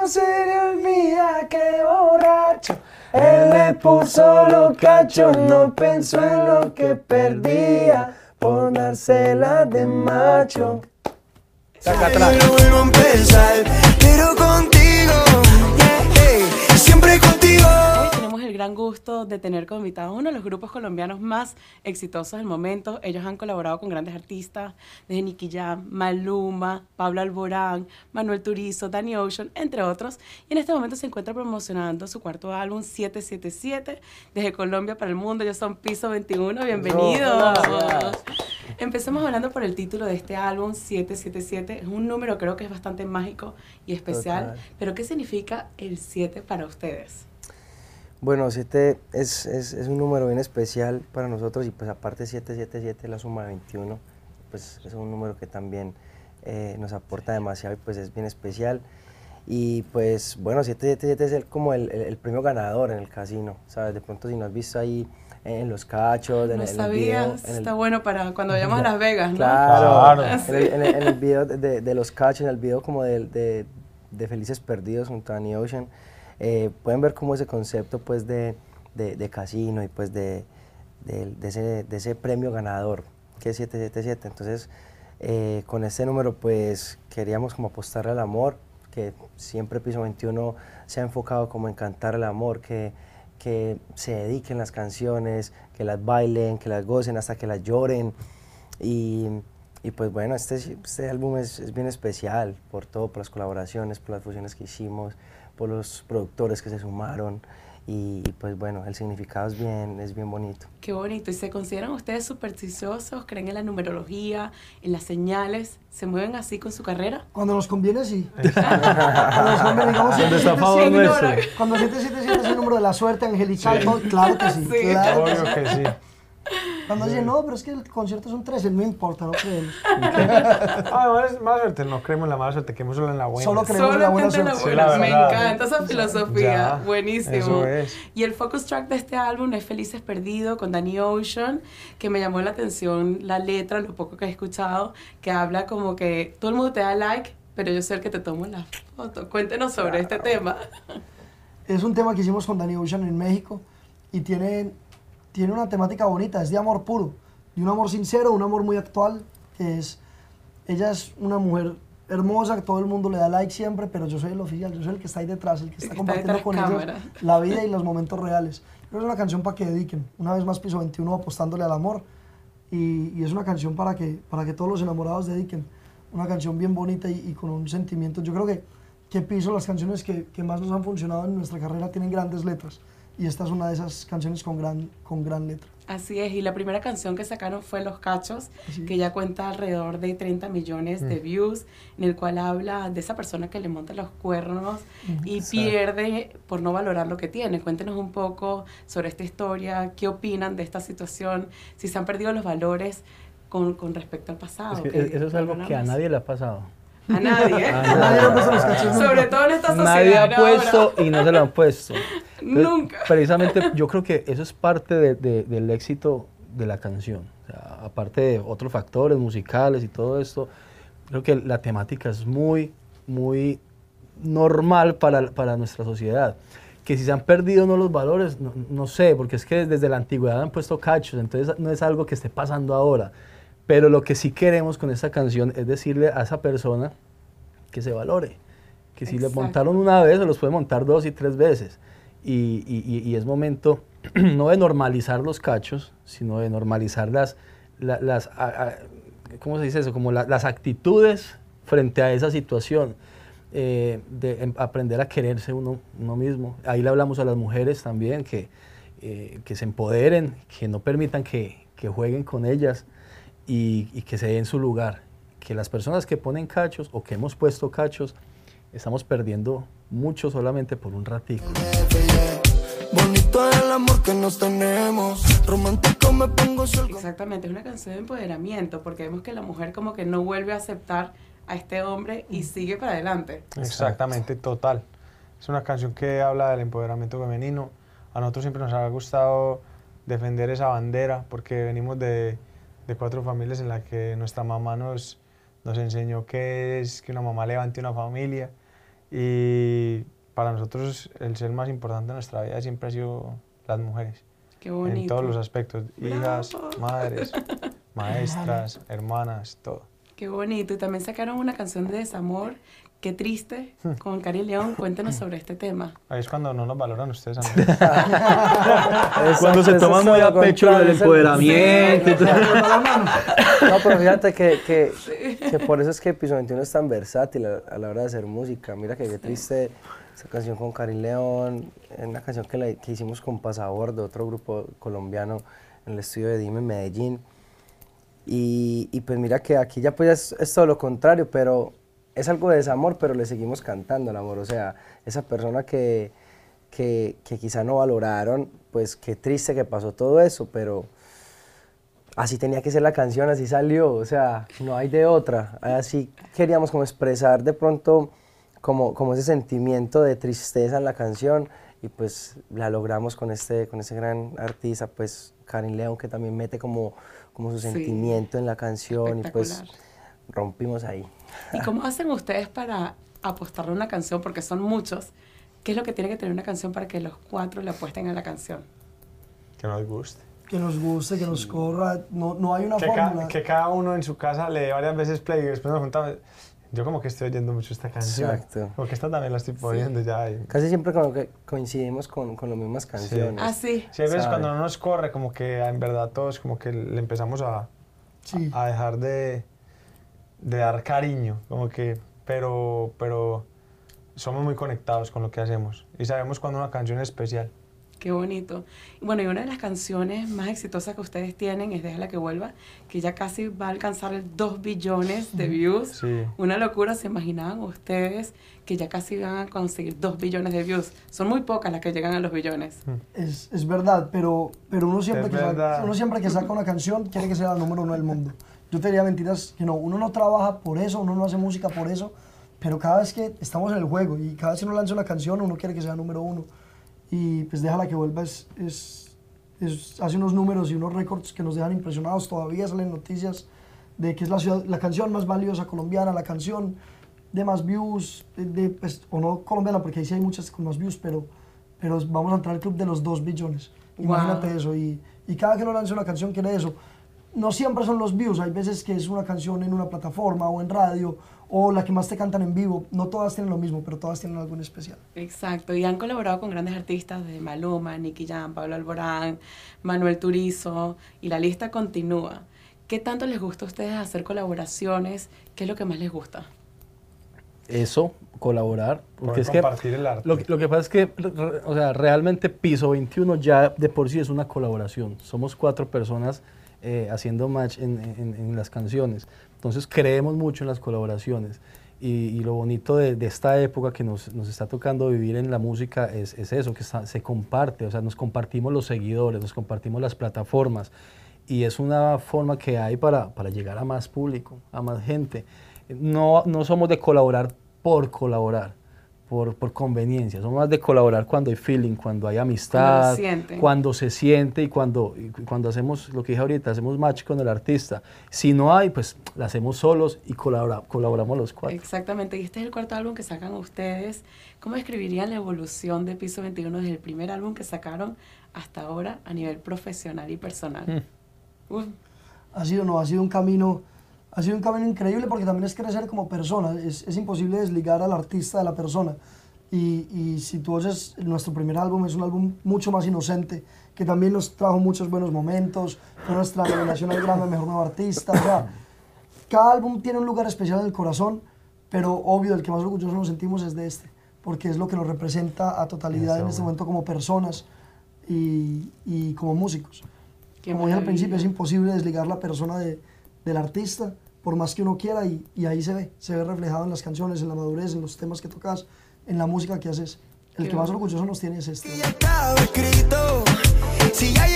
no se le olvida que borracho. Él le puso los cachos, no pensó en lo que perdía por dársela de macho. Saca atrás. Gran gusto de tener como invitado a uno de los grupos colombianos más exitosos del momento. Ellos han colaborado con grandes artistas, desde Nicky Jam, Maluma, Pablo Alborán, Manuel Turizo, Danny Ocean, entre otros. Y en este momento se encuentra promocionando su cuarto álbum 777 desde Colombia para el mundo. Ellos son Piso 21. Bienvenidos. Empecemos hablando por el título de este álbum, 777. Es un número creo que es bastante mágico y especial. Pero ¿qué significa el 7 para ustedes? Bueno, 7 es, es, es, un número bien especial para nosotros y pues aparte 777 la suma de 21, pues es un número que también eh, nos aporta demasiado y pues es bien especial. Y pues bueno, 777 es el, como el, el, el, premio ganador en el casino, ¿sabes? De pronto si no has visto ahí en los cachos, en, no el, video, está bueno para cuando vayamos a Las Vegas, ¿no? Claro, En, el, en, el, video de, de, los cachos, en el video como de, de, de Felices Perdidos junto a Danny Ocean, eh, pueden ver como ese concepto pues de, de casino y pues de, ese, de ese premio ganador que es 777. Entonces, eh, con este número pues queríamos como apostarle al amor, que siempre Piso 21 se ha enfocado como en cantar el amor, que que se dediquen las canciones, que las bailen, que las gocen hasta que las lloren. Y, y pues bueno, este, este álbum es, es, bien especial por todo, por las colaboraciones, por las fusiones que hicimos, por los productores que se sumaron. Y, y, pues bueno, el significado es bien, es bien bonito. Qué bonito. ¿Y se consideran ustedes supersticiosos? ¿Creen en la numerología, en las señales? ¿Se mueven así con su carrera? Cuando nos conviene, sí. Cuando nos conviene, digamos, Cuando está favor nuestro. Cuando 777 es el número de la suerte angelical, sí. claro que sí. Sí. Claro Obvio que sí. Cuando dicen, no, pero es que el concierto son 13, no importa, no creemos. Ah, más, mala suerte, no creemos en la mala suerte, creemos solo en la buena. Solo creemos en la buena suerte. la buena. Sí, la Me encanta esa filosofía. Ya, Buenísimo. eso es. Y el focus track de este álbum es Felices Perdido con Danny Ocean, que me llamó la atención la letra, lo poco que he escuchado, que habla como que todo el mundo te da like, pero yo soy el que te tomo la foto. Cuéntenos sobre este tema. Es un tema que hicimos con Danny Ocean en México y tiene, tiene una temática bonita, es de amor puro, de un amor sincero, un amor muy actual, que es, ella es una mujer hermosa, que todo el mundo le da like siempre, pero yo soy el oficial, yo soy el que está ahí detrás, el que está compartiendo con ellos cámara. la vida y los momentos reales. Pero es una canción para que dediquen, una vez más Piso 21 apostándole al amor, y, y es una canción para que, para que todos los enamorados dediquen, una canción bien bonita y, y con un sentimiento, yo creo que, que Piso, las canciones que, que más nos han funcionado en nuestra carrera tienen grandes letras, y esta es una de esas canciones con gran, con gran letra. Así es, y la primera canción que sacaron fue Los Cachos, Así que ya cuenta alrededor de 30 millones de views, en el cual habla de esa persona que le monta los cuernos y pierde por no valorar lo que tiene. Cuéntenos un poco sobre esta historia, qué opinan de esta situación, si se han perdido los valores con, con respecto al pasado. Es que que eso es algo que a nadie le ha pasado. A nadie. A Nadie ha puesto los cachos nunca. Sobre todo en esta sociedad. Nadie ha ahora. puesto y no se lo han puesto. Entonces, Nunca. Precisamente yo creo que eso es parte de- de- del éxito de la canción. O sea, aparte de otros factores musicales y todo esto, creo que la temática es muy, muy normal para, para nuestra sociedad. Que si se han perdido o no los valores, no, no sé, porque es que desde la antigüedad han puesto cachos, entonces no es algo que esté pasando ahora. Pero lo que sí queremos con esta canción es decirle a esa persona que se valore. Que si le Exacto. montaron una vez, se los puede montar dos y tres veces. Y, y- y- y es momento no de normalizar los cachos, sino de normalizar las, la- las a- a- ¿cómo se dice eso? Como la- las actitudes frente a esa situación. eh, de em- aprender a quererse uno, uno mismo. Ahí le hablamos a las mujeres también, que, eh, que se empoderen, que no permitan que, que jueguen con ellas y, y que se den su lugar. Que las personas que ponen cachos o que hemos puesto cachos, estamos perdiendo mucho solamente por un ratito. Bonito el amor que nos tenemos. Romántico me pongo. Exactamente, es una canción de empoderamiento, porque vemos que la mujer como que no vuelve a aceptar a este hombre y sigue para adelante. Exactamente, total. Es una canción que habla del empoderamiento femenino. A nosotros siempre nos ha gustado defender esa bandera porque venimos de, de cuatro familias en las que nuestra mamá nos, nos enseñó qué es que una mamá levante una familia y, para nosotros el ser más importante en nuestra vida siempre ha sido las mujeres. Qué bonito. En todos los aspectos, hijas, Bravo. madres, maestras, hermanas, todo. Qué bonito. Y también sacaron una canción de desamor. Qué triste. Hmm. Con Cari León. Cuéntanos sobre este tema. Ahí es cuando no nos valoran ustedes Cuando se toman muy a pecho el empoderamiento. No, pero fíjate que, que, que por eso es que Piso 21 es tan versátil a, a la hora de hacer música. Mira que qué triste esa canción con Karin León, es una canción que, la- que hicimos con Pasabordo, otro grupo colombiano en el estudio de Dime Medellín. Y, y pues mira que aquí ya pues es, es todo lo contrario, pero es algo de desamor, pero le seguimos cantando el amor. O sea, esa persona que, que, que quizá no valoraron, pues qué triste que pasó todo eso, pero así tenía que ser la canción, así salió, o sea, no hay de otra. Así queríamos como expresar de pronto como, como ese sentimiento de tristeza en la canción y pues la logramos con este, con este gran artista, pues Karin León, que también mete como, como su Sí. sentimiento en la canción y pues rompimos ahí. ¿Y cómo hacen ustedes para apostarle a una canción? Porque son muchos. ¿Qué es lo que tiene que tener una canción para que los cuatro le apuesten a la canción? Que nos guste. Que nos guste, que nos corra. No, no hay una Que, ca- fórmula. que cada uno en su casa le dé varias veces play y después nos juntamos. Yo como que estoy oyendo mucho esta canción. Exacto. Porque esta también la estoy poniendo ya. y- Casi siempre como que coincidimos con, con las mismas canciones. Ah, sí. Sí, hay veces cuando no nos corre, como que en verdad todos como que le empezamos a, Sí. a dejar de, de dar cariño, como que, pero, pero somos muy conectados con lo que hacemos y sabemos cuando una canción es especial. Qué bonito. Y Bueno, y una de las canciones más exitosas que ustedes tienen es Déjala que vuelva, que ya casi va a alcanzar el 2 billones de views. Sí. Una locura, ¿se imaginaban ustedes que ya casi van a conseguir 2 billones de views? Son muy pocas las que llegan a los billones. Es, es verdad, pero, pero uno, siempre Es que saca, uno siempre que saca una canción quiere que sea la número uno del mundo. Yo te diría mentiras que no, uno no trabaja por eso, uno no hace música por eso, pero cada vez que estamos en el juego y cada vez que uno lanza una canción, uno quiere que sea número uno. Y pues déjala que vuelva, es, es, es- hace unos números y unos récords que nos dejan impresionados. Todavía salen noticias de que es la, ciudad- la canción más valiosa colombiana, la canción de más views, de, de, pues, o no colombiana, porque ahí sí hay muchas con más views, pero, pero vamos a entrar al club de los 2 billones. Imagínate Wow. eso. Y, y cada que uno lanza una canción quiere eso. No siempre son los views, hay veces que es una canción en una plataforma o en radio, o la que más te cantan en vivo. No todas tienen lo mismo, pero todas tienen algo en especial. Exacto, y han colaborado con grandes artistas de Maluma, Nicky Jam, Pablo Alborán, Manuel Turizo, y la lista continúa. ¿Qué tanto les gusta a ustedes hacer colaboraciones? ¿Qué es lo que más les gusta? Eso, colaborar. Porque Poder es que compartir el arte. Lo, que- lo que pasa es que, o sea, realmente Piso 21 ya de por sí es una colaboración. Somos cuatro personas eh, haciendo match en, en- las canciones. Entonces creemos mucho en las colaboraciones. Y, lo bonito de, esta época que nos, nos está tocando vivir en la música es, es eso, que se comparte. O sea, nos compartimos los seguidores, nos compartimos las plataformas. Y es una forma que hay para, para llegar a más público, a más gente. No, no somos de colaborar por colaborar por, por conveniencia. Somos más de colaborar cuando hay feeling, cuando hay amistad, sienten. cuando se siente y cuando, y cu- cuando hacemos lo que dije ahorita, hacemos match con el artista. Si no hay, pues la hacemos solos y colabora- colaboramos los cuatro. Exactamente, y este es el cuarto álbum que sacan ustedes. ¿Cómo describirían la evolución de Piso 21 desde el primer álbum que sacaron hasta ahora a nivel profesional y personal? Uf, ha sido, no, ha sido un camino, ha sido un camino increíble porque también es crecer como persona. Es, es imposible desligar al artista de la persona. Y, y si tú oyes nuestro primer álbum, es un álbum mucho más inocente, que también nos trajo muchos buenos momentos, fue nuestra nominación al Grammy Mejor Nuevo Artista. O sea, cada álbum tiene un lugar especial en el corazón, pero obvio, el que más orgulloso nos sentimos es de este, porque es lo que nos representa a totalidad en este momento como personas y, y como músicos. Qué como dije al principio, es imposible desligar la persona de, del artista, por más que uno quiera, y, y ahí se ve, se ve reflejado en las canciones, en la madurez, en los temas que tocas, en la música que haces. El que más orgulloso nos tiene es este. Escrito. Si ya